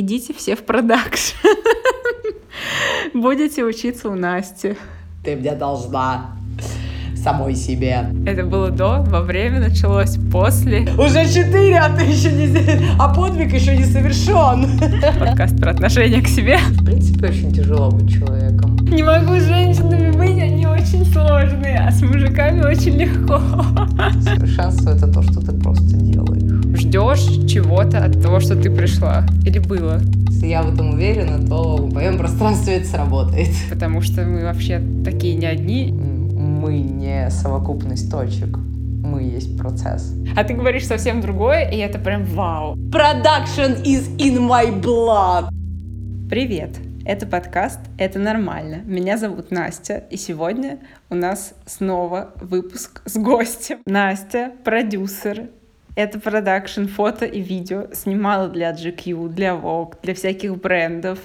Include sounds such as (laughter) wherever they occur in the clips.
идите все в продакшн. Будете учиться у Насти. Ты мне должна самой себе. Это было до, во время, началось после. Уже четыре, а ты еще не... А подвиг еще не совершен. Подкаст про отношение к себе. В принципе, очень тяжело быть человеком. Не могу с женщинами быть, они очень сложные, а с мужиками очень легко. Совершенство — это то, что ты просто делаешь. Ждешь чего-то от того, что ты пришла. Или было. Если я в этом уверена, то в моем пространстве это сработает. Потому что мы вообще такие не одни. Мы не совокупность точек. Мы есть процесс. А ты говоришь совсем другое, и это прям вау. Production is in my blood. Привет! Это подкаст «Это нормально». Меня зовут Настя, и сегодня у нас снова выпуск с гостем. Настя — продюсер, это продакшн фото и видео. Снимала для GQ, для Vogue, для всяких брендов,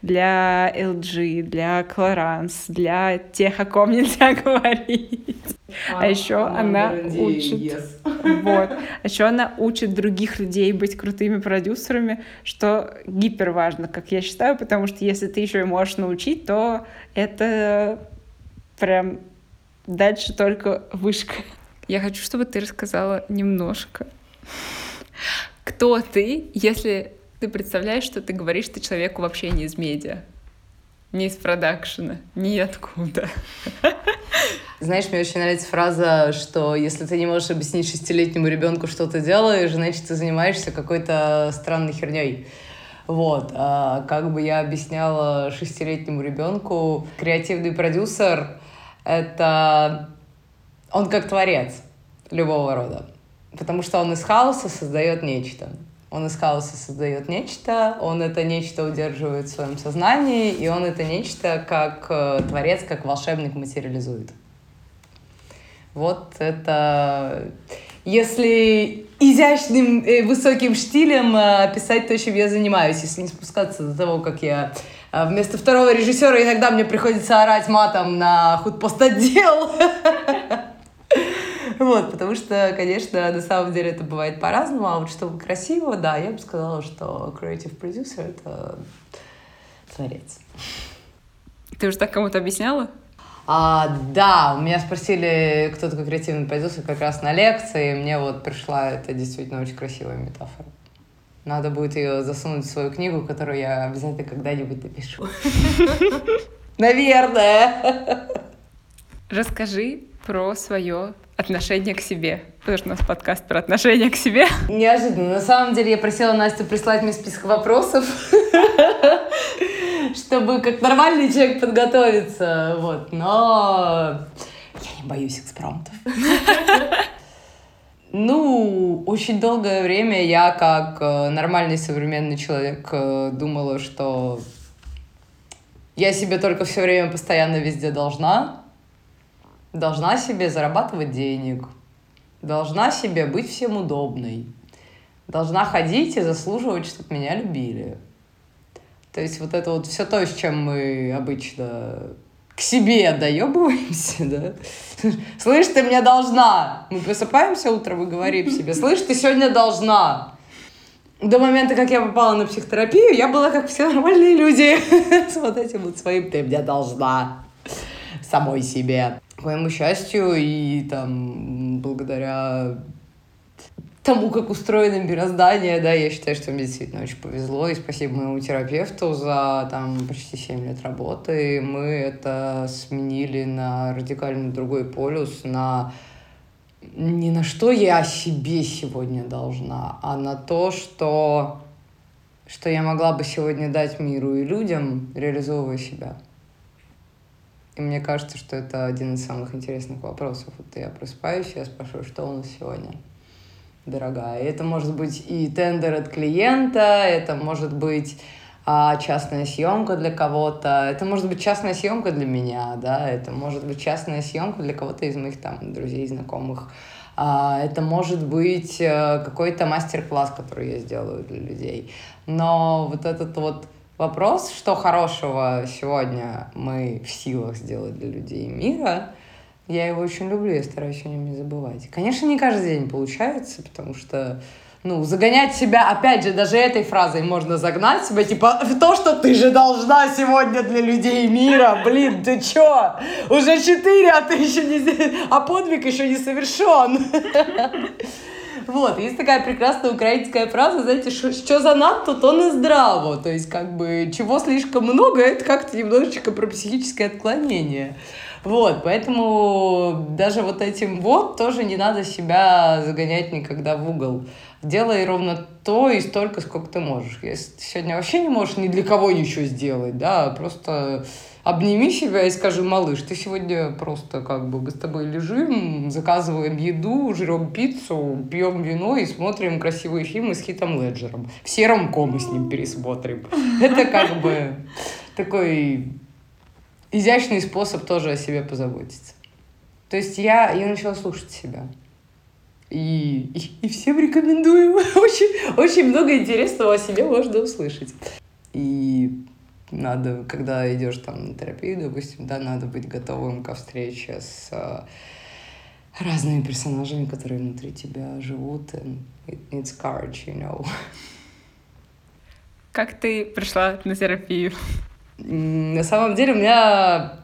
для LG, для Clarins, для тех, о ком (laughs) нельзя говорить. А, а еще она учит... Yes. (laughs) Вот. А еще она учит других людей быть крутыми продюсерами, что гипер важно, как я считаю, потому что если ты еще и можешь научить, то это прям дальше только вышка. Я хочу, чтобы ты рассказала немножко, кто ты, если ты представляешь, что ты говоришь ты человеку вообще не из медиа, не из продакшена, ни откуда. Знаешь, мне очень нравится фраза, что если ты не можешь объяснить шестилетнему ребенку, что ты делаешь, значит, ты занимаешься какой-то странной херней. Вот, а, как бы я объясняла шестилетнему ребенку, креативный продюсер — это он как творец любого рода, потому что он из хаоса создает нечто. Он из хаоса создает нечто, он это нечто удерживает в своем сознании, и он это нечто как э, творец, как волшебник материализует. Вот это... Если изящным э, высоким штилем э, описать то, чем я занимаюсь, если не спускаться до того, как я э, вместо второго режиссера иногда мне приходится орать матом на худпостотдел. (laughs) Вот, потому что, конечно, на самом деле это бывает по-разному, а вот чтобы красиво, да, я бы сказала, что creative producer — это творец. Ты уже так кому-то объясняла? А, да, у меня спросили, кто такой креативный продюсер, как раз на лекции, и мне вот пришла это действительно очень красивая метафора. Надо будет ее засунуть в свою книгу, которую я обязательно когда-нибудь напишу. (laughs) Наверное. Расскажи про свое отношение к себе. Что у нас подкаст про отношение к себе. Неожиданно. На самом деле я просила Настю прислать мне список вопросов, (laughs) чтобы как нормальный человек подготовиться. Вот. Но я не боюсь экспромтов. (laughs) Ну, очень долгое время я, как э, нормальный современный человек, э, думала, что я себе только все время постоянно везде должна, должна себе зарабатывать денег, должна себе быть всем удобной, должна ходить и заслуживать, чтобы меня любили. То есть вот это вот все то, с чем мы обычно к себе доебываемся, да? Слышь, ты мне должна. Мы просыпаемся утром и говорим себе, слышь, ты сегодня должна. До момента, как я попала на психотерапию, я была как все нормальные люди. (laughs) С вот этим вот своим «ты мне должна» самой себе к моему счастью, и там благодаря тому, как устроено мироздание, да, я считаю, что мне действительно очень повезло, и спасибо моему терапевту за там почти 7 лет работы. Мы это сменили на радикально другой полюс, на не на что я себе сегодня должна, а на то, что, что я могла бы сегодня дать миру и людям, реализовывая себя. И мне кажется, что это один из самых интересных вопросов. Вот я просыпаюсь, я спрашиваю, что у нас сегодня, дорогая. И это может быть и тендер от клиента, это может быть а, частная съемка для кого-то, это может быть частная съемка для меня, да, это может быть частная съемка для кого-то из моих там друзей, знакомых. А, это может быть а, какой-то мастер-класс, который я сделаю для людей. Но вот этот вот вопрос, что хорошего сегодня мы в силах сделать для людей мира, я его очень люблю, я стараюсь о нем не забывать. Конечно, не каждый день получается, потому что ну, загонять себя, опять же, даже этой фразой можно загнать себя, типа, в то, что ты же должна сегодня для людей мира, блин, ты чё? Уже четыре, а ты еще не... А подвиг еще не совершен. (laughs) Вот, есть такая прекрасная украинская фраза, знаете, что за надто, то не здраво. То есть, как бы, чего слишком много, это как-то немножечко про психическое отклонение. Вот, поэтому даже вот этим вот тоже не надо себя загонять никогда в угол. Делай ровно то и столько, сколько ты можешь. Если ты сегодня вообще не можешь ни для кого ничего сделать, да, просто обними себя и скажи, малыш, ты сегодня просто как бы мы с тобой лежим, заказываем еду, жрем пиццу, пьем вино и смотрим красивые фильмы с Хитом Леджером. Все ромкомы с ним пересмотрим. (laughs) Это как бы такой изящный способ тоже о себе позаботиться. То есть я, я начала слушать себя. И, и, и всем рекомендую. (laughs) Очень, очень много интересного о себе можно услышать. И надо, когда идешь там на терапию, допустим, да, надо быть готовым ко встрече с э, разными персонажами, которые внутри тебя живут. And it needs courage, you know. Как ты пришла на терапию? На самом деле у меня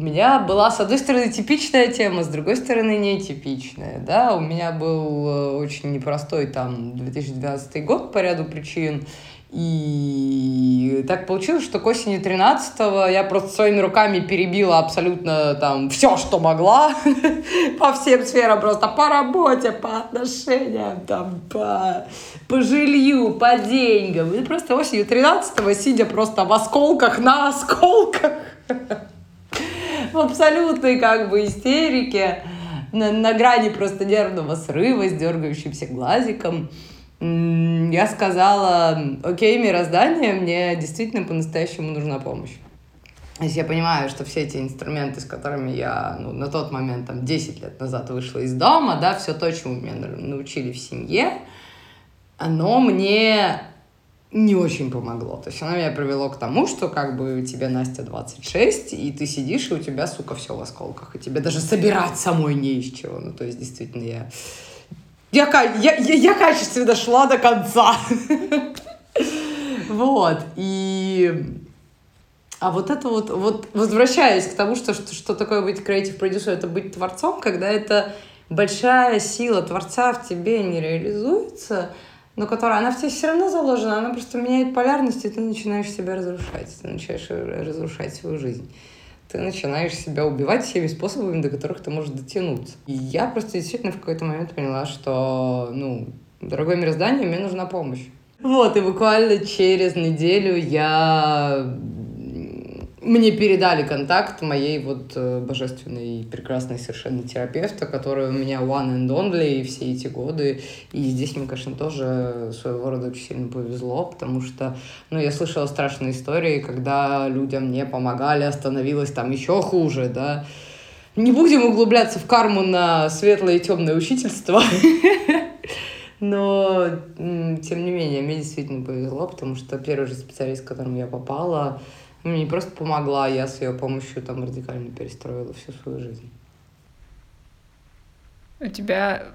у меня была, с одной стороны, типичная тема, с другой стороны, нетипичная. Да? У меня был э, очень непростой там 2012 год по ряду причин. И так получилось, что к осени 13-го я просто своими руками перебила абсолютно там все, что могла (laughs) по всем сферам, просто по работе, по отношениям, там, по, по жилью, по деньгам. И просто осенью 13-го, сидя просто в осколках на осколках, (laughs) в абсолютной как бы истерике, на, на грани просто нервного срыва с дергающимся глазиком, я сказала, окей, мироздание, мне действительно по-настоящему нужна помощь. То есть я понимаю, что все эти инструменты, с которыми я ну, на тот момент, там, 10 лет назад вышла из дома, да, все то, чему меня научили в семье, оно мне не очень помогло. То есть оно меня привело к тому, что как бы тебе, Настя, 26, и ты сидишь, и у тебя, сука, все в осколках, и тебе даже собирать самой не из чего. Ну, то есть, действительно, я я, я, я, я качественно шла до конца. Вот. И... А вот это вот, вот возвращаясь к тому, что, что, что такое быть креатив продюсером, это быть творцом, когда это большая сила творца в тебе не реализуется, но которая, она в тебе все равно заложена, она просто меняет полярность, и ты начинаешь себя разрушать, ты начинаешь разрушать свою жизнь ты начинаешь себя убивать всеми способами, до которых ты можешь дотянуться. И я просто действительно в какой-то момент поняла, что, ну, дорогое мироздание, мне нужна помощь. Вот, и буквально через неделю я мне передали контакт моей вот э, божественной, прекрасной совершенно терапевта, которая у меня one and only все эти годы. И здесь мне, конечно, тоже своего рода очень сильно повезло, потому что, ну, я слышала страшные истории, когда людям не помогали, становилось там еще хуже, да. Не будем углубляться в карму на светлое и темное учительство. (laughs) Но, тем не менее, мне действительно повезло, потому что первый же специалист, к которому я попала, мне не просто помогла, я с ее помощью там радикально перестроила всю свою жизнь. У тебя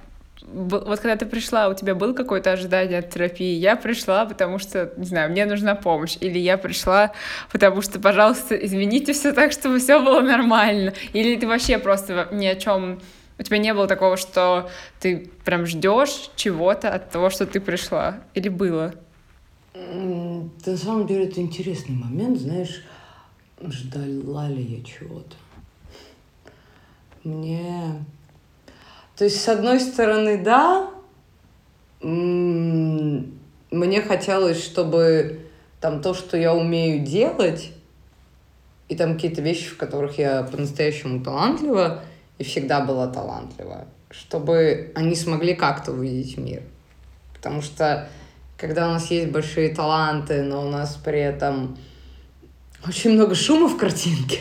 вот когда ты пришла, у тебя было какое-то ожидание от терапии? Я пришла, потому что, не знаю, мне нужна помощь. Или я пришла, потому что, пожалуйста, измените все так, чтобы все было нормально. Или ты вообще просто ни о чем... У тебя не было такого, что ты прям ждешь чего-то от того, что ты пришла? Или было? На самом деле это интересный момент, знаешь, ждала ли я чего-то. Мне... То есть, с одной стороны, да, мне хотелось, чтобы там то, что я умею делать, и там какие-то вещи, в которых я по-настоящему талантлива, и всегда была талантлива, чтобы они смогли как-то увидеть мир. Потому что когда у нас есть большие таланты, но у нас при этом очень много шума в картинке,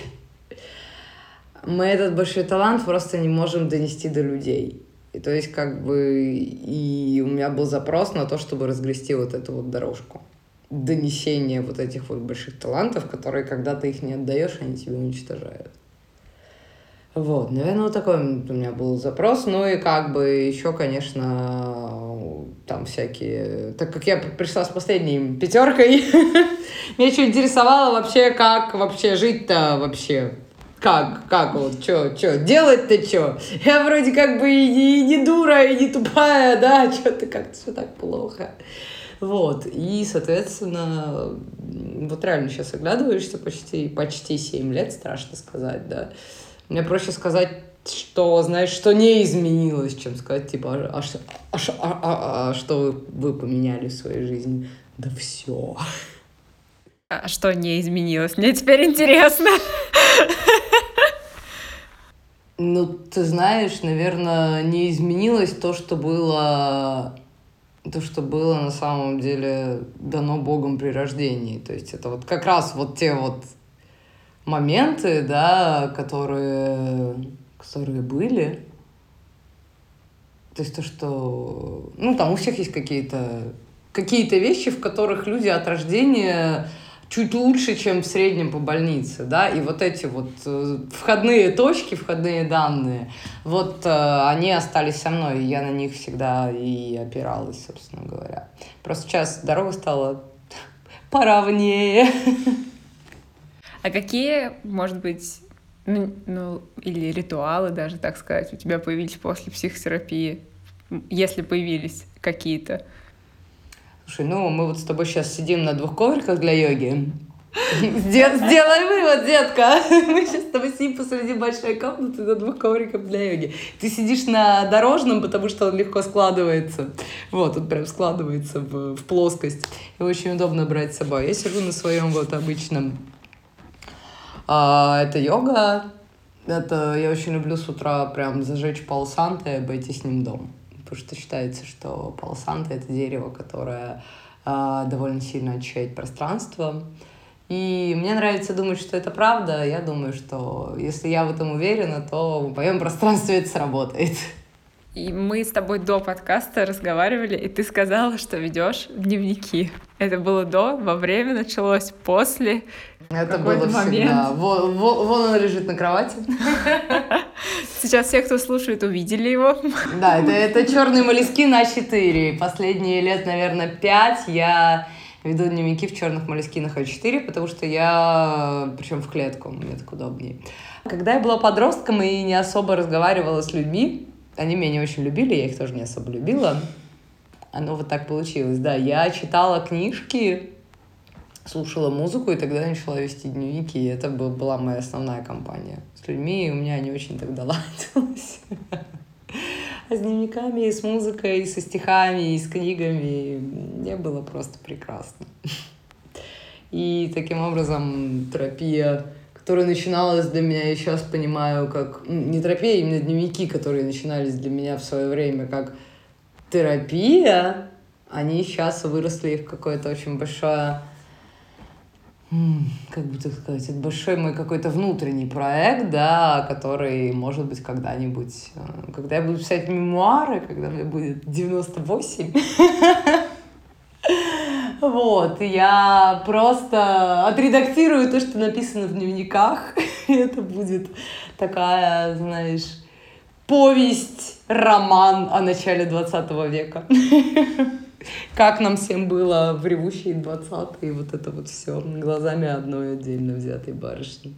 мы этот большой талант просто не можем донести до людей. И то есть как бы и у меня был запрос на то, чтобы разгрести вот эту вот дорожку. Донесение вот этих вот больших талантов, которые, когда ты их не отдаешь, они тебя уничтожают. Вот, наверное, вот такой у меня был запрос. Ну и как бы еще, конечно, там всякие... Так как я пришла с последней пятеркой, (laughs) меня еще интересовало вообще, как вообще жить-то вообще. Как, как вот, что, что, делать-то что? Я вроде как бы и не, и не дура, и не тупая, да, (laughs) что-то как-то все так плохо. Вот, и, соответственно, вот реально сейчас оглядываешься почти, почти 7 лет, страшно сказать, да, мне проще сказать, что, знаешь, что не изменилось, чем сказать, типа, а, а, а, а, а, а что вы поменяли в своей жизни? Да все. А что не изменилось? Мне теперь интересно. Ну, ты знаешь, наверное, не изменилось то, что было то, что было на самом деле дано Богом при рождении. То есть это вот как раз вот те вот моменты, да, которые, которые были. То есть то, что... Ну, там у всех есть какие-то какие-то вещи, в которых люди от рождения чуть лучше, чем в среднем по больнице, да, и вот эти вот э, входные точки, входные данные, вот э, они остались со мной, и я на них всегда и опиралась, собственно говоря. Просто сейчас дорога стала (laughs) поровнее. А какие, может быть, ну, ну, или ритуалы даже, так сказать, у тебя появились после психотерапии, если появились какие-то? Слушай, ну мы вот с тобой сейчас сидим на двух ковриках для йоги. Сделай вывод, детка. (laughs) Мы сейчас с тобой сидим посреди большой комнаты на двух ковриках для йоги. Ты сидишь на дорожном, потому что он легко складывается. Вот, он прям складывается в, в плоскость. И очень удобно брать с собой. Я сижу на своем вот обычном а, это йога. Это я очень люблю с утра прям зажечь палсанта и обойти с ним дом. Потому что считается, что палсанта — это дерево, которое а, довольно сильно очищает пространство. И мне нравится думать, что это правда. Я думаю, что если я в этом уверена, то в моем пространстве это сработает. И мы с тобой до подкаста разговаривали, и ты сказала, что ведешь дневники. Это было до, во время началось, после. Это было момент. всегда. Вон, вон, вон он лежит на кровати. (laughs) Сейчас все, кто слушает, увидели его. (laughs) Да, это, это черные молески на 4. Последние лет, наверное, 5 я веду дневники в черных молескинах А4, потому что я, причем в клетку, мне так удобнее. Когда я была подростком и не особо разговаривала с людьми, они меня не очень любили, я их тоже не особо любила. Оно вот так получилось, да. Я читала книжки, слушала музыку, и тогда начала вести дневники, и это была моя основная компания. С людьми у меня не очень тогда ладилось. (laughs) А с дневниками, и с музыкой, и со стихами, и с книгами мне было просто прекрасно. И таким образом терапия которая начиналась для меня, я сейчас понимаю, как... Не терапия, а именно дневники, которые начинались для меня в свое время как терапия, они сейчас выросли в какое-то очень большое как бы так сказать, это большой мой какой-то внутренний проект, да, который, может быть, когда-нибудь, э, когда я буду писать мемуары, когда мне будет 98, (laughs) Вот, я просто отредактирую то, что написано в дневниках. (laughs) Это будет такая, знаешь, повесть, роман о начале 20 века. (laughs) Как нам всем было в ревущие 20-е, вот это вот все глазами одной отдельно взятой барышни.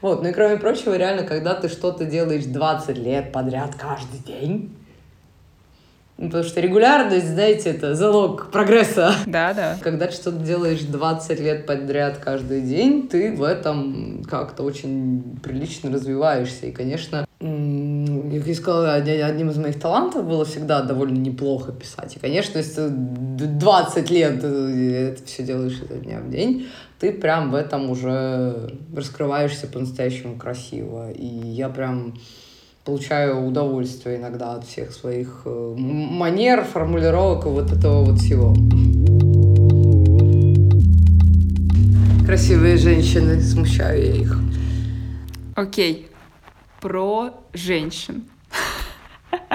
Вот, ну и кроме прочего, реально, когда ты что-то делаешь 20 лет подряд каждый день, Потому что регулярность, знаете, это залог прогресса. Да, да. Когда ты что-то делаешь 20 лет подряд каждый день, ты в этом как-то очень прилично развиваешься. И, конечно, я сказала, одним из моих талантов было всегда довольно неплохо писать. И, конечно, если 20 лет это все делаешь изо дня в день, ты прям в этом уже раскрываешься по-настоящему красиво. И я прям получаю удовольствие иногда от всех своих э, манер, формулировок и вот этого вот всего. Красивые женщины, смущаю я их. Окей, про женщин.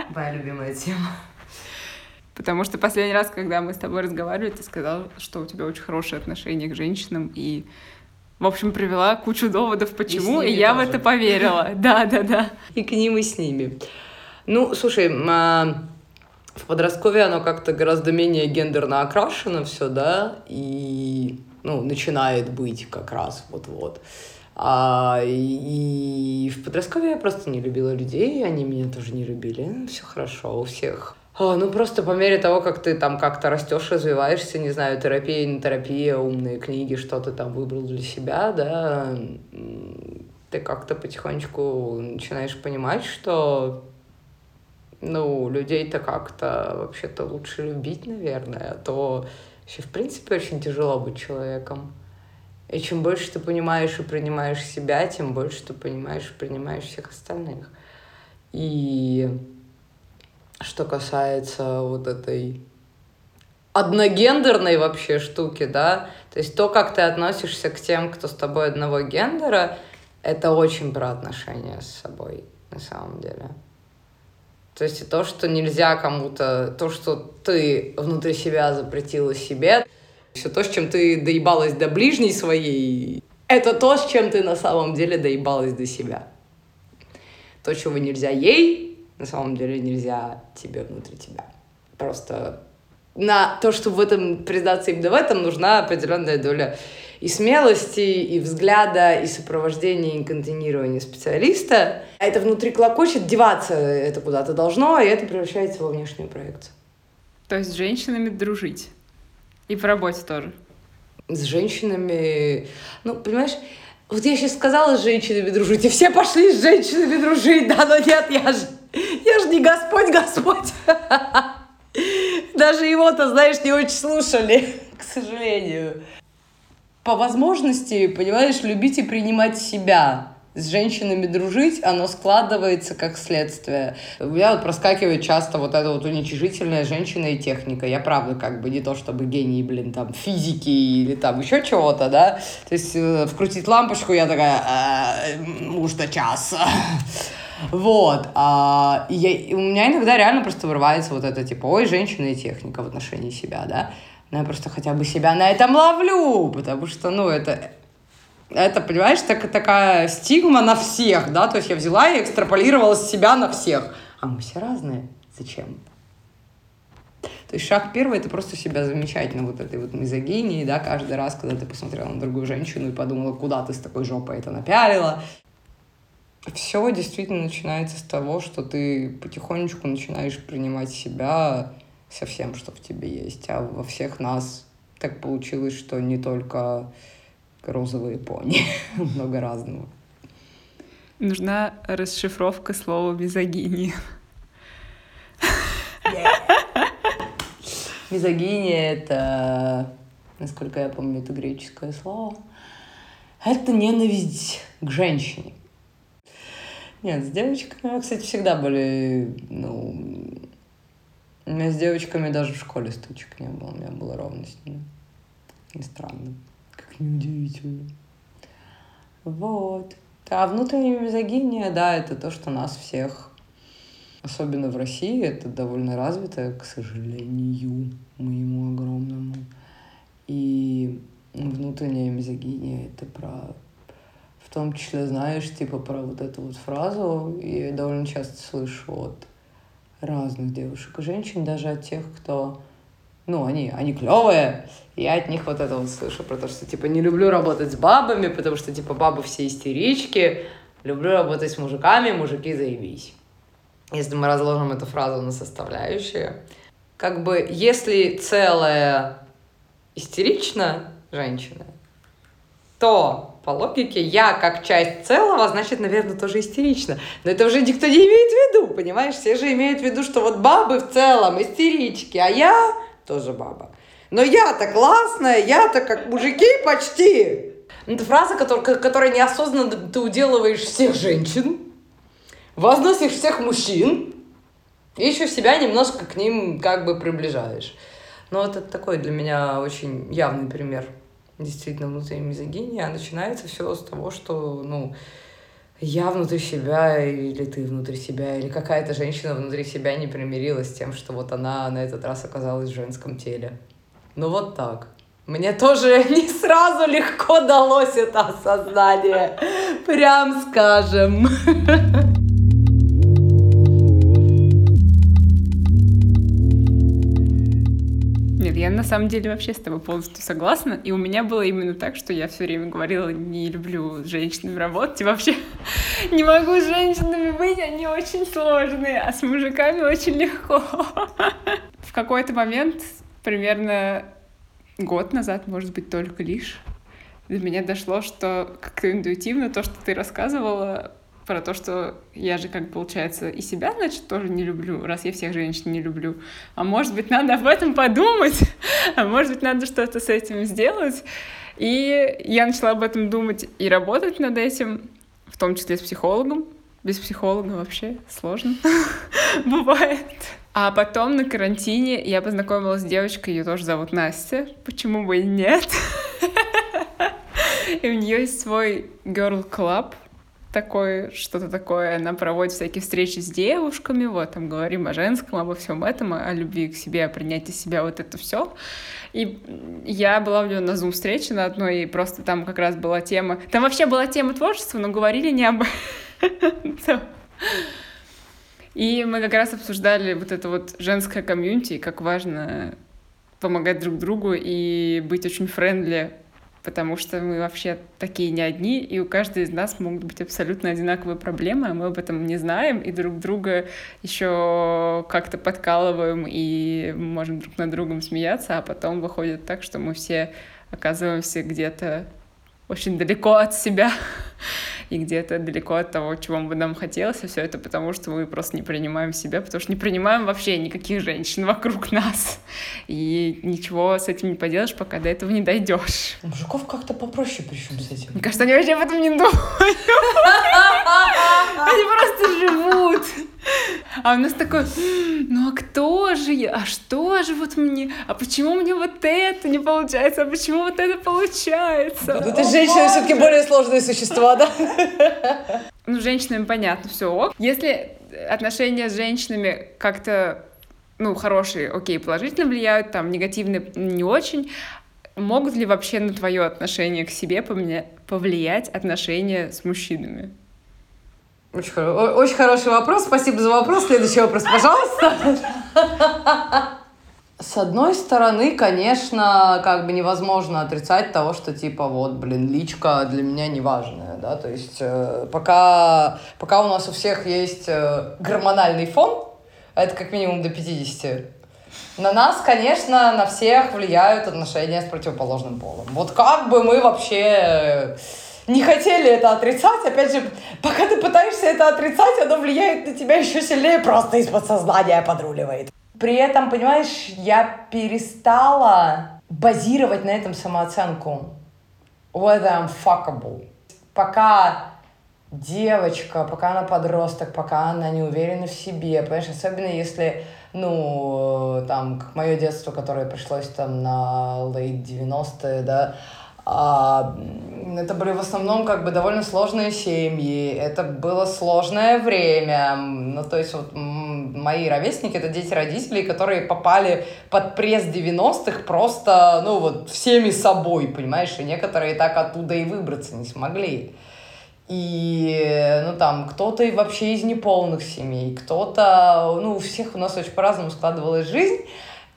Моя любимая тема. Потому что последний раз, когда мы с тобой разговаривали, ты сказал, что у тебя очень хорошее отношение к женщинам, и В общем, привела кучу доводов, почему, и, и я тоже. в это поверила. (laughs) Да, да, да. И к ним, и с ними. Ну, слушай, а, в подростковье оно как-то гораздо менее гендерно окрашено все, да, и, ну, начинает быть как раз вот-вот. А, и, в подростковье я просто не любила людей, они меня тоже не любили. Все хорошо у всех. А, ну, просто по мере того, как ты там как-то растешь, развиваешься, не знаю, терапия, не терапия, умные книги, что ты там выбрал для себя, да, ты как-то потихонечку начинаешь понимать, что ну, людей-то как-то вообще-то лучше любить, наверное, а то вообще, в принципе, очень тяжело быть человеком. И чем больше ты понимаешь и принимаешь себя, тем больше ты понимаешь и принимаешь всех остальных. И что касается вот этой одногендерной вообще штуки, да, то есть то, как ты относишься к тем, кто с тобой одного гендера, это очень про отношения с собой на самом деле. То есть то, что нельзя кому-то, то, что ты внутри себя запретила себе, все то, с чем ты доебалась до ближней своей, это то, с чем ты на самом деле доебалась до себя. То, чего нельзя ей, на самом деле нельзя тебе внутри тебя. Просто на то, чтобы в этом признаться именно в этом, нужна определенная доля и смелости, и взгляда, и сопровождения, и контейнирования специалиста. А это внутри клокочет, деваться это куда-то должно, и это превращается во внешнюю проекцию. То есть с женщинами дружить? И по работе тоже? С женщинами... Ну, понимаешь, вот я сейчас сказала с женщинами дружить, и все пошли с женщинами дружить, да, но нет, я же, я же не Господь, Господь. (laughs) Даже его-то, знаешь, не очень слушали, (laughs) к сожалению по возможности, понимаешь, любить и принимать себя. С женщинами дружить, оно складывается как следствие. У меня вот проскакивает часто вот эта вот уничижительная женщина и техника. Я правда как бы не то чтобы гений, блин, там, физики или там еще чего-то, да. То есть э, вкрутить лампочку, я такая, э, муж-то час. Вот. А, я, у меня иногда реально просто вырывается вот это, типа, ой, женщина и техника в отношении себя, да. Но я просто хотя бы себя на этом ловлю, потому что, ну, это, это, понимаешь, так, такая стигма на всех, да, то есть я взяла и экстраполировала себя на всех. А мы все разные. Зачем? То есть шаг первый — это просто себя замечать на вот этой вот мизогинии, да, каждый раз, когда ты посмотрела на другую женщину и подумала, куда ты с такой жопой это напялила. Все действительно начинается с того, что ты потихонечку начинаешь принимать себя со всем, что в тебе есть. А во всех нас так получилось, что не только розовые пони, (laughs) много разного. Нужна расшифровка слова мизогиния. (laughs) Мизогиния — это, насколько я помню, это греческое слово. Это ненависть к женщине. Нет, с девочками, кстати, всегда были, ну, у меня с девочками даже в школе стучек не было. У меня было ровно с ними. И странно. Как неудивительно. Вот. А внутренняя мизогиния, да, это то, что нас всех, особенно в России, это довольно развито, к сожалению, моему огромному. И внутренняя мизогиния — это про в том числе, знаешь, типа про вот эту вот фразу, я довольно часто слышу от разных девушек и женщин, даже от тех, кто, ну, они, они клевые, я от них вот это вот слышу, про то, что, типа, не люблю работать с бабами, потому что, типа, бабы все истерички, люблю работать с мужиками, мужики заебись. Если мы разложим эту фразу на составляющие, как бы, если целая истерична женщина, то по логике, я как часть целого, значит, наверное, тоже истерично. Но это уже никто не имеет в виду, понимаешь? Все же имеют в виду, что вот бабы в целом истерички, а я тоже баба. Но я-то классная, я-то как мужики почти. Это фраза, которая, неосознанно ты уделываешь всех женщин, возносишь всех мужчин, и еще себя немножко к ним как бы приближаешь. Но вот это такой для меня очень явный пример действительно внутренней мизогинии, а начинается все с того, что, ну, я внутри себя, или ты внутри себя, или какая-то женщина внутри себя не примирилась с тем, что вот она на этот раз оказалась в женском теле. Ну вот так. Мне тоже (laughs) не сразу легко далось это осознание, прям скажем. (laughs) на самом деле вообще с тобой полностью согласна. И у меня было именно так, что я все время говорила, не люблю с работать. И вообще (laughs) не могу с женщинами быть, они очень сложные, а с мужиками очень легко. (laughs) В какой-то момент, примерно год назад, может быть, только лишь, до меня дошло, что как-то интуитивно то, что ты рассказывала, про то, что я же, как получается, и себя, значит, тоже не люблю, раз я всех женщин не люблю. А может быть, надо об этом подумать, (laughs) а может быть, надо что-то с этим сделать. И я начала об этом думать и работать над этим, в том числе с психологом. Без психолога вообще сложно (laughs) бывает. А потом на карантине я познакомилась с девочкой, ее тоже зовут Настя. Почему бы и нет? (laughs) И у нее есть свой girl club, такое, что-то такое. Она проводит всякие встречи с девушками, вот, там говорим о женском, обо всем этом, о любви к себе, о принятии себя, вот это все. И я была у нее на Zoom-встрече на одной, и просто там как раз была тема... Там вообще была тема творчества, но говорили не об этом. И мы как раз обсуждали вот это вот женское комьюнити, как важно помогать друг другу и быть очень friendly потому что мы вообще такие не одни, и у каждой из нас могут быть абсолютно одинаковые проблемы, а мы об этом не знаем, и друг друга еще как-то подкалываем, и можем друг над другом смеяться, а потом выходит так, что мы все оказываемся где-то очень далеко от себя и где-то далеко от того, чего бы нам хотелось, и все это потому, что мы просто не принимаем себя, потому что не принимаем вообще никаких женщин вокруг нас. И ничего с этим не поделаешь, пока до этого не дойдешь. Мужиков как-то попроще причем с этим. Мне кажется, они вообще об этом не думают. (laughs) Они просто живут. А у нас такой, ну а кто же я? А что же вот мне? А почему мне вот это не получается? А почему вот это получается? Ну, ты женщина все-таки более сложные существа, да? Ну, женщинами понятно, все ок. Если отношения с женщинами как-то ну, хорошие, окей, положительно влияют, там, негативные не очень, могут ли вообще на твое отношение к себе повлиять отношения с мужчинами? Очень, хоро... Очень хороший вопрос. Спасибо за вопрос. Следующий вопрос, пожалуйста. (laughs) С одной стороны, конечно, как бы невозможно отрицать того, что типа вот, блин, личка для меня неважная, да, то есть э, пока, пока у нас у всех есть э, гормональный фон, это как минимум до 50, на нас, конечно, на всех влияют отношения с противоположным полом. Вот как бы мы вообще не хотели это отрицать, опять же, пока ты пытаешься это отрицать, оно влияет на тебя еще сильнее, просто из подсознания подруливает. При этом, понимаешь, я перестала базировать на этом самооценку. Whether I'm fuckable. Пока девочка, пока она подросток, пока она не уверена в себе, понимаешь, особенно если, ну, там, как мое детство, которое пришлось там на late 90-е, да, а, это были в основном как бы довольно сложные семьи, это было сложное время. Ну, то есть вот мои ровесники — это дети родителей, которые попали под пресс 90-х просто, ну вот, всеми собой, понимаешь? И некоторые так оттуда и выбраться не смогли. И, ну, там, кто-то и вообще из неполных семей, кто-то, ну, у всех у нас очень по-разному складывалась жизнь,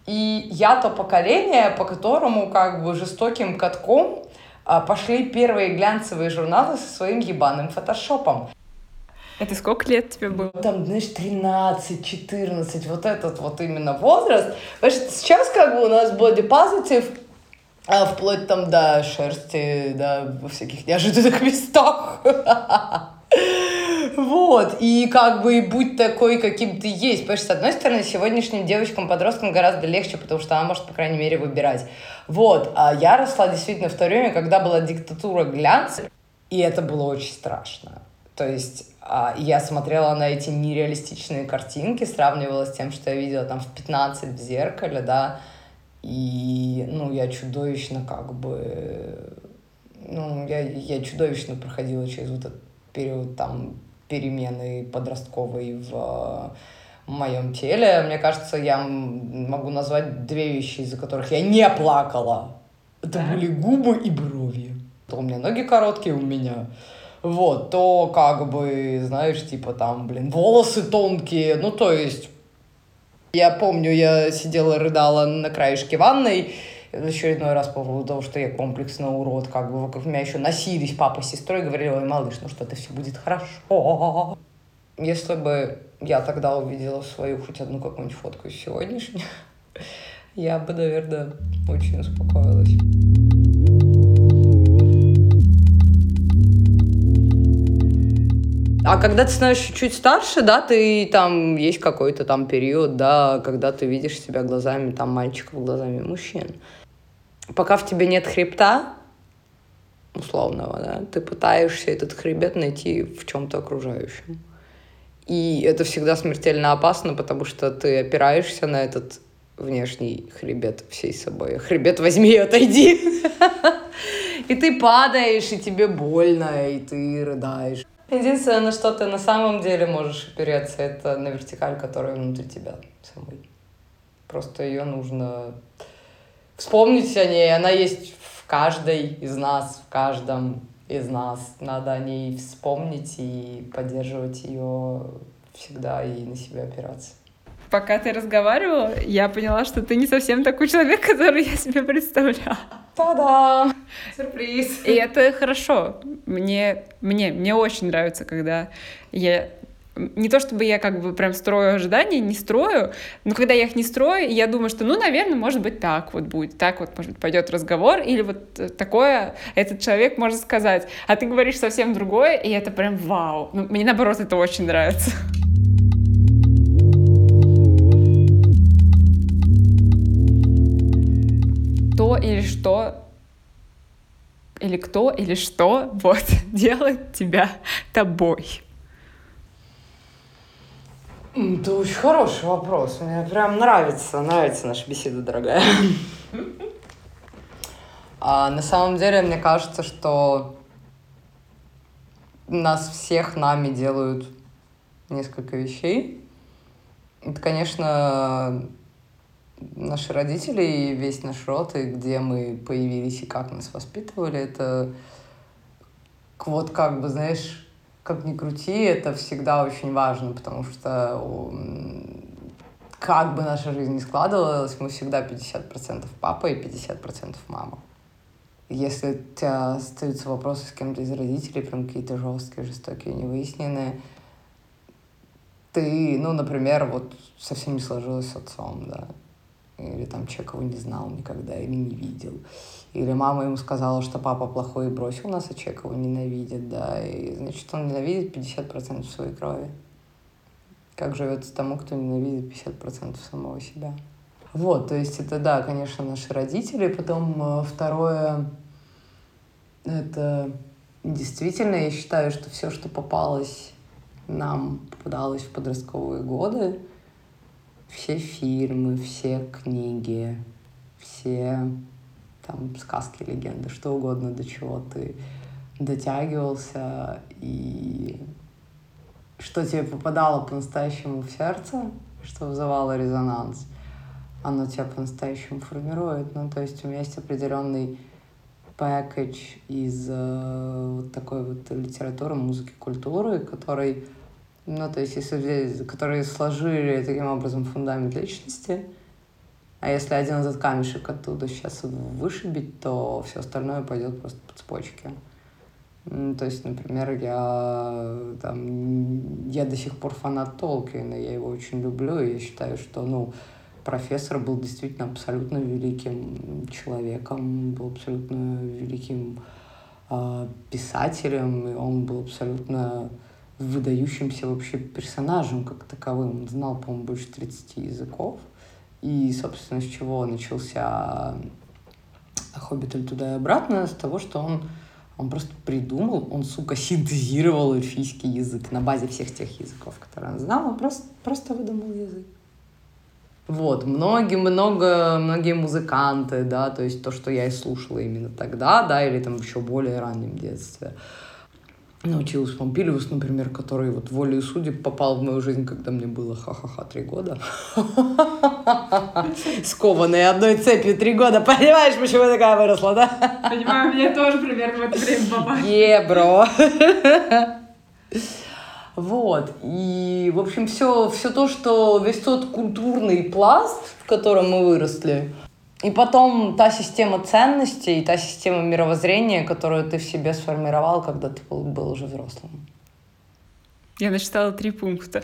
и я то поколение, по которому как бы жестоким катком а, пошли первые глянцевые журналы со своим ебаным фотошопом. Это сколько лет тебе было? Там, знаешь, 13, 14, вот этот вот именно возраст. Понимаешь, сейчас как бы у нас body positive, а вплоть там до шерсти, да, во всяких неожиданных местах. (laughs) Вот, и как бы будь такой, каким ты есть. Потому что, с одной стороны, сегодняшним девочкам, подросткам гораздо легче, потому что она может, по крайней мере, выбирать. Вот, а я росла действительно в то время, когда была диктатура глянца, и это было очень страшно. То есть а, я смотрела на эти нереалистичные картинки, сравнивала с тем, что я видела там в 15 в зеркале, да, и, ну, я чудовищно как бы, ну, я, я чудовищно проходила через вот этот период там перемены подростковой в моем теле. Мне кажется, я могу назвать две вещи, из-за которых я не плакала Это были губы и брови. То у меня ноги короткие, у меня вот, то как бы, знаешь, типа там, блин, волосы тонкие, ну, то есть, я помню, я сидела, рыдала на краешке ванной, в очередной раз по поводу того, что я комплексный урод, как бы вокруг меня еще носились папа с сестрой, говорили, ой, малыш, ну что, это все будет хорошо. Если бы я тогда увидела свою хоть одну какую-нибудь фотку из сегодняшней, (laughs) я бы, наверное, очень успокоилась. А когда ты становишься чуть старше, да, ты там есть какой-то там период, да, когда ты видишь себя глазами там мальчиков, глазами мужчин. Пока в тебе нет хребта, условного, да, ты пытаешься этот хребет найти в чем-то окружающем. И это всегда смертельно опасно, потому что ты опираешься на этот внешний хребет всей собой. Хребет возьми и отойди. (laughs) И ты падаешь, и тебе больно, и ты рыдаешь. Единственное, на что ты на самом деле можешь опереться, это на вертикаль, которая внутри тебя самой. Просто ее нужно вспомнить о ней. Она есть в каждой из нас, в каждом из нас. Надо о ней вспомнить и поддерживать ее всегда и на себя опираться. Пока ты разговаривала, я поняла, что ты не совсем такой человек, (laughs) который я себе представляла. Та-да! Сюрприз! И это хорошо. Мне, мне, мне очень нравится, когда я не то чтобы я как бы прям строю ожидания, не строю, но когда я их не строю, я думаю, что, ну, наверное, может быть, так вот будет, так вот, может быть, пойдет разговор, или вот такое этот человек может сказать, а ты говоришь совсем другое, и это прям вау. Ну, мне, наоборот, это очень нравится. То или что или кто, или что вот (laughs) делает тебя тобой? Это очень хороший вопрос. Мне прям нравится, нравится наша беседа, дорогая. А на самом деле, мне кажется, что нас всех нами делают несколько вещей. Это, конечно, наши родители и весь наш род, и где мы появились, и как нас воспитывали, это вот как бы, знаешь, как ни крути, это всегда очень важно, потому что как бы наша жизнь ни складывалась, мы всегда 50% папа и 50% мама. Если у тебя остаются вопросы с кем-то из родителей, прям какие-то жесткие, жестокие, невыясненные, ты, ну, например, вот совсем не сложилось с отцом, да, или там его не знал никогда или не видел. Или мама ему сказала, что папа плохой и бросил нас, а его ненавидит, да, и значит он ненавидит 50% своей крови. Как живется тому, кто ненавидит 50% самого себя. Вот, то есть это, да, конечно, наши родители. Потом э, второе, это действительно, я считаю, что все, что попалось нам, попадалось в подростковые годы, все фильмы, все книги, все там сказки, легенды, что угодно, до чего ты дотягивался и что тебе попадало по-настоящему в сердце, что вызывало резонанс, оно тебя по-настоящему формирует. Ну, то есть у меня есть определенный пакетч из э, вот такой вот литературы, музыки, культуры, который ну, то есть, если взять, которые сложили таким образом фундамент личности, а если один этот камешек оттуда сейчас вышибить, то все остальное пойдет просто по цепочке. То есть, например, я, там, я до сих пор фанат Толкина, я его очень люблю, и я считаю, что, ну, профессор был действительно абсолютно великим человеком, был абсолютно великим э, писателем, и он был абсолютно выдающимся вообще персонажем как таковым. Он знал, по-моему, больше 30 языков. И, собственно, с чего начался «Хоббит» туда и обратно, с того, что он, он просто придумал, он, сука, синтезировал эльфийский язык на базе всех тех языков, которые он знал, он просто, просто выдумал язык. Вот, многие, много, многие музыканты, да, то есть то, что я и слушала именно тогда, да, или там еще более раннем детстве, научилась Помпилиус, например, который вот волей судеб попал в мою жизнь, когда мне было ха-ха-ха три года. (laughs) Скованные одной цепью три года. Понимаешь, почему я такая выросла, да? Понимаю, мне тоже примерно в это время попали. Е, бро. Вот. И, в общем, все, все то, что весь тот культурный пласт, в котором мы выросли, и потом та система ценностей, та система мировоззрения, которую ты в себе сформировал, когда ты был, был уже взрослым. Я насчитала три пункта.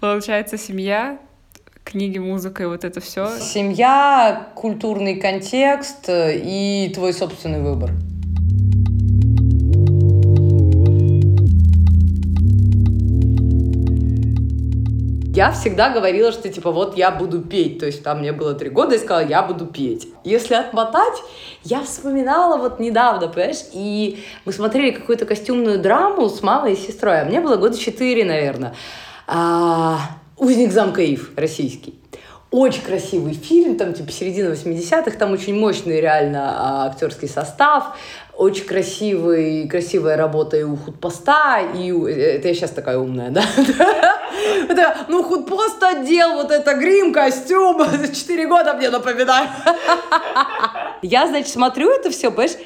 Получается, семья, книги, музыка и вот это все. Семья, культурный контекст и твой собственный выбор. Я всегда говорила, что типа вот я буду петь. То есть там мне было три года, и сказала, я буду петь. Если отмотать, я вспоминала вот недавно, понимаешь, и мы смотрели какую-то костюмную драму с мамой и сестрой, а мне было года четыре, наверное. А, «Узник замка Ив» российский. Очень красивый фильм, там типа середина 80-х, там очень мощный реально а, актерский состав, очень красивый, красивая работа и у худпоста, и у... это я сейчас такая умная, да? (laughs) Это, ну, худпост отдел, вот это грим, костюм, (laughs) четыре года мне напоминаю. (laughs) Я, значит, смотрю это все, понимаешь,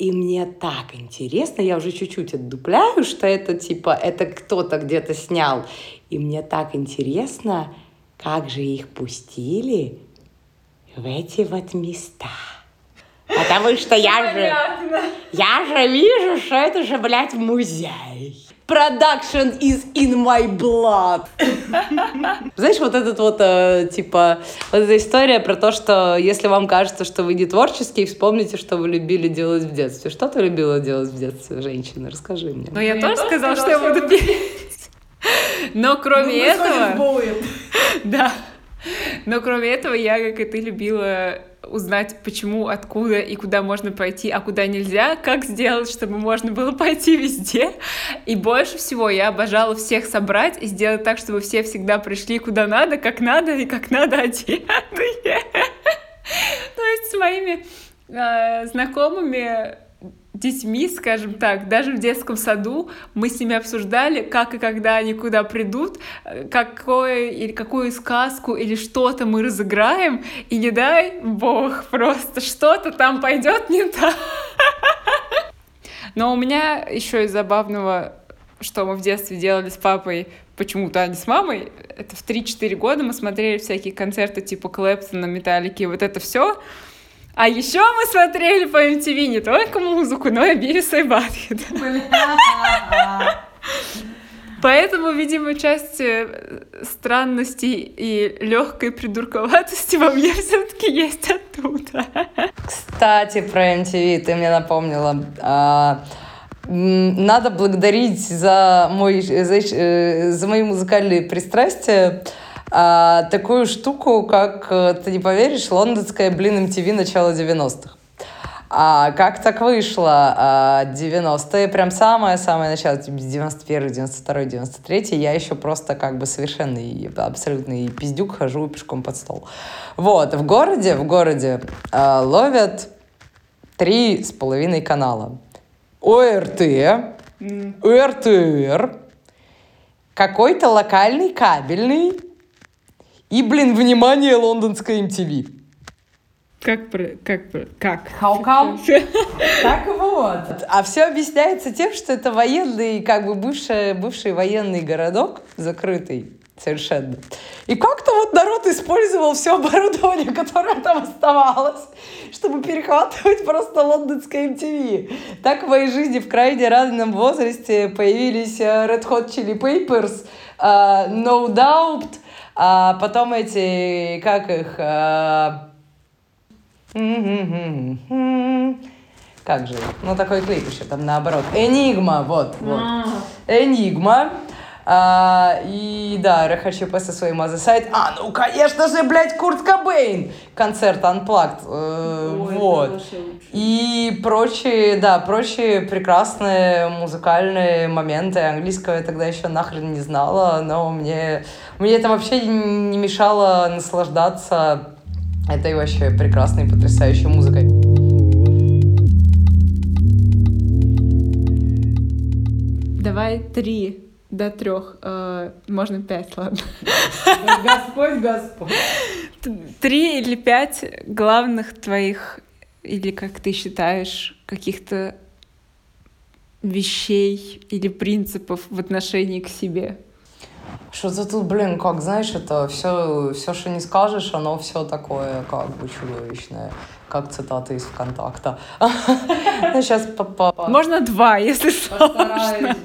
и мне так интересно, я уже чуть-чуть отдупляю, что это типа, это кто-то где-то снял. И мне так интересно, как же их пустили в эти вот места. Потому что я же, я же вижу, что это же, блядь, музей. Production is in my blood. Знаешь, вот этот вот, э, типа, вот эта история про то, что если вам кажется, что вы не творческие, вспомните, что вы любили делать в детстве. Что ты любила делать в детстве, женщина? Расскажи мне. Ну, я, тоже сказала, что я буду петь. Но кроме ну, этого... (laughs) Да. Но кроме этого, я, как и ты, любила узнать, почему, откуда и куда можно пойти, а куда нельзя, как сделать, чтобы можно было пойти везде. И больше всего я обожала всех собрать и сделать так, чтобы все всегда пришли куда надо, как надо и как надо одетые. (laughs) То есть с моими э, знакомыми детьми, скажем так, даже в детском саду мы с ними обсуждали, как и когда они куда придут, какое, или какую сказку или что-то мы разыграем, и не дай бог, просто что-то там пойдет не так. Но у меня еще из забавного, что мы в детстве делали с папой, почему-то, а не с мамой, это в 3-4 года мы смотрели всякие концерты типа Клэптона, Металлики, вот это все. А еще мы смотрели по MTV не только музыку, но и Бивиса и Батхеда. (laughs) Поэтому, видимо, часть э, странностей и легкой придурковатости во мне все-таки есть оттуда. Кстати, про MTV ты мне напомнила. А, надо благодарить за, мой, за, э, за мои музыкальные пристрастия а, такую штуку, как, э, ты не поверишь, лондонская, блин, MTV начала 90-х. А как так вышло? А, 90-е, прям самое-самое начало, типа 91 92 93 я еще просто как бы совершенный, абсолютный пиздюк, хожу пешком под стол. Вот, в городе, в городе а, ловят три с половиной канала. ОРТ, mm. РТР, какой-то локальный кабельный и, блин, внимание, лондонская MTV. Как про... Как про... Как? How (laughs) come? Так вот. А все объясняется тем, что это военный, как бы бывший, бывший военный городок, закрытый совершенно. И как-то вот народ использовал все оборудование, (laughs) которое там оставалось, чтобы перехватывать просто лондонское MTV. Так в моей жизни в крайне раннем возрасте появились э, Red Hot Chili Peppers, uh, No Doubt, а потом эти, как их... А... Как же? Ну, такой клип еще там наоборот. Энигма, вот, вот. А. Энигма. А, и да, РХЧП со своим Азесайт. А, ну, конечно же, блядь, Курт Кобейн. Концерт Unplugged. Э, Ой, вот. И прочие, да, прочие прекрасные музыкальные моменты. Английского я тогда еще нахрен не знала, но мне, мне это вообще не мешало наслаждаться этой вообще прекрасной, потрясающей музыкой. давай три до трех, э, можно пять, ладно. Господь, Господь. Три или пять главных твоих, или как ты считаешь, каких-то вещей или принципов в отношении к себе. Что-то тут, блин, как, знаешь, это все, все, что не скажешь, оно все такое, как бы, чудовищное. Как цитата из ВКонтакта. Сейчас (laughs) по Можно два, если сложно.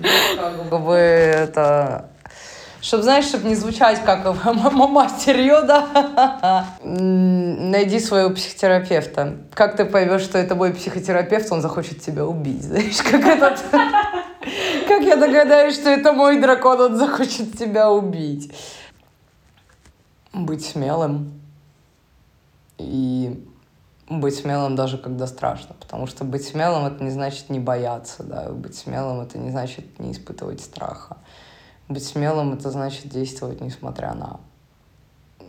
Как бы это чтобы, знаешь, чтобы не звучать как (laughs) мастер Йода, найди своего психотерапевта. Как ты поймешь, что это мой психотерапевт, он захочет тебя убить, (laughs) знаешь, как этот... Как я догадаюсь, что это мой дракон, он захочет тебя убить. Быть смелым. И быть смелым даже когда страшно. Потому что быть смелым это не значит не бояться, да. Быть смелым это не значит не испытывать страха. Быть смелым это значит действовать несмотря на.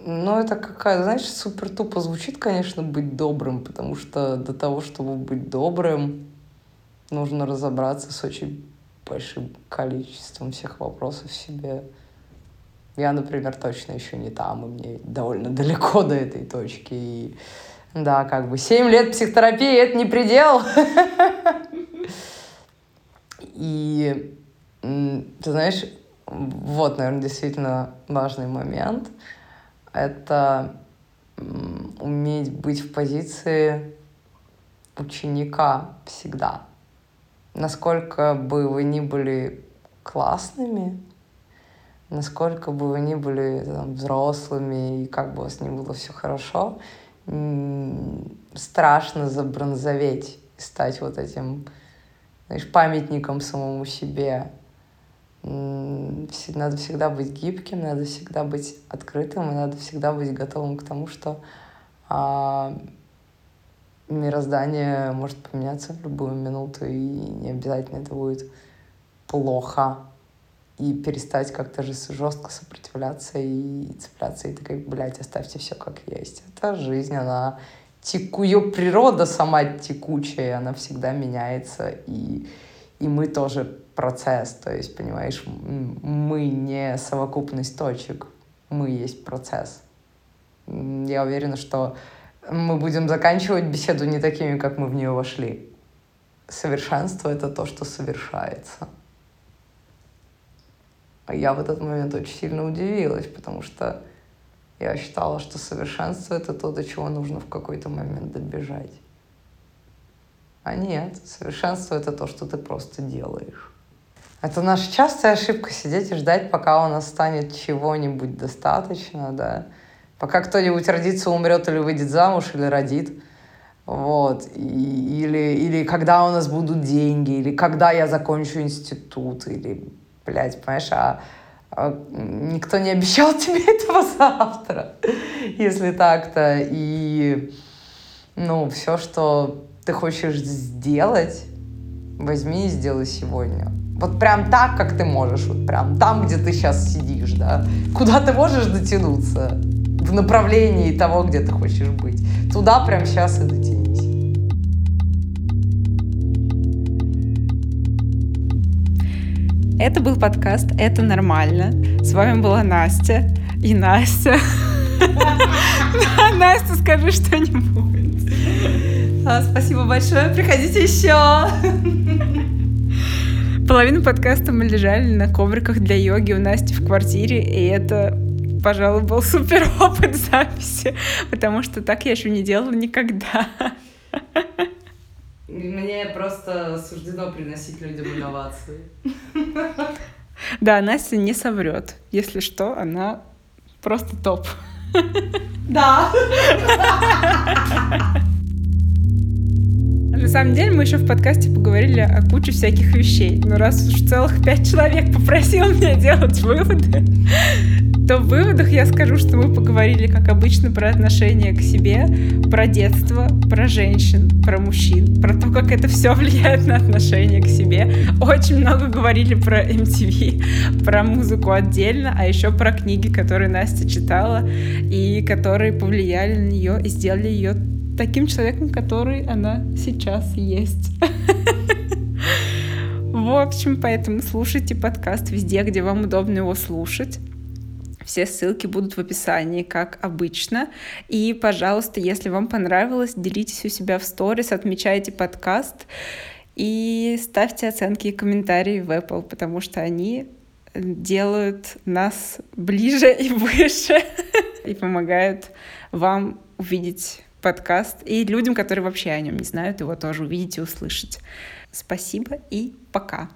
Ну, это какая, знаешь, супер тупо звучит, конечно, быть добрым, потому что до того, чтобы быть добрым, нужно разобраться с очень большим количеством всех вопросов в себе. Я, например, точно еще не там, и мне довольно далеко до этой точки. И да, как бы 7 лет психотерапии — это не предел. И ты знаешь, вот, наверное, действительно важный момент. Это уметь быть в позиции ученика всегда. Насколько бы вы ни были классными, насколько бы вы ни были там, взрослыми, и как бы у вас ни было все хорошо, страшно забронзоветь и стать вот этим, знаешь, памятником самому себе, надо всегда быть гибким, надо всегда быть открытым, и надо всегда быть готовым к тому, что а, мироздание может поменяться в любую минуту, и не обязательно это будет плохо. И перестать как-то же жестко сопротивляться и цепляться, и такой, блядь, оставьте все как есть. Это жизнь, она теку... ее природа сама текучая, она всегда меняется, и, и мы тоже процесс, то есть, понимаешь, мы не совокупность точек, мы есть процесс. Я уверена, что мы будем заканчивать беседу не такими, как мы в нее вошли. Совершенство — это то, что совершается. А я в этот момент очень сильно удивилась, потому что я считала, что совершенство — это то, до чего нужно в какой-то момент добежать. А нет, совершенство — это то, что ты просто делаешь. Это наша частая ошибка сидеть и ждать, пока у нас станет чего-нибудь достаточно, да. Пока кто-нибудь родится, умрет или выйдет замуж, или родит. Вот. И, или, или когда у нас будут деньги, или когда я закончу институт, или, блядь, понимаешь, а, а никто не обещал (laughs) тебе этого завтра, если так-то. И, ну, все, что ты хочешь сделать, возьми и сделай сегодня. Вот прям так, как ты можешь, вот прям там, где ты сейчас сидишь, да. Куда ты можешь дотянуться в направлении того, где ты хочешь быть. Туда прям сейчас и дотянись. Это был подкаст «Это нормально». С вами была Настя и Настя. (laughs) Настя, скажи что-нибудь. А, спасибо большое. Приходите еще. Половину подкаста мы лежали на ковриках для йоги у Насти в квартире, и это, пожалуй, был супер (laughs) опыт записи, потому что так я еще не делала никогда. (laughs) Мне просто суждено приносить людям инновации. Да, Настя не соврет. Если что, она просто топ. Да. На самом деле мы еще в подкасте поговорили о куче всяких вещей. Но раз уж целых пять человек попросил меня делать выводы, то в выводах я скажу, что мы поговорили, как обычно, про отношение к себе, про детство, про женщин, про мужчин, про то, как это все влияет на отношение к себе. Очень много говорили про MTV, про музыку отдельно, а еще про книги, которые Настя читала и которые повлияли на нее и сделали ее таким человеком, который она сейчас есть. (laughs) В общем, поэтому слушайте подкаст везде, где вам удобно его слушать. Все ссылки будут в описании, как обычно. И, пожалуйста, если вам понравилось, делитесь у себя в сторис, отмечайте подкаст и ставьте оценки и комментарии в Apple, потому что они делают нас ближе и выше (laughs) и помогают вам увидеть подкаст и людям, которые вообще о нем не знают, его тоже увидеть и услышать. Спасибо и пока.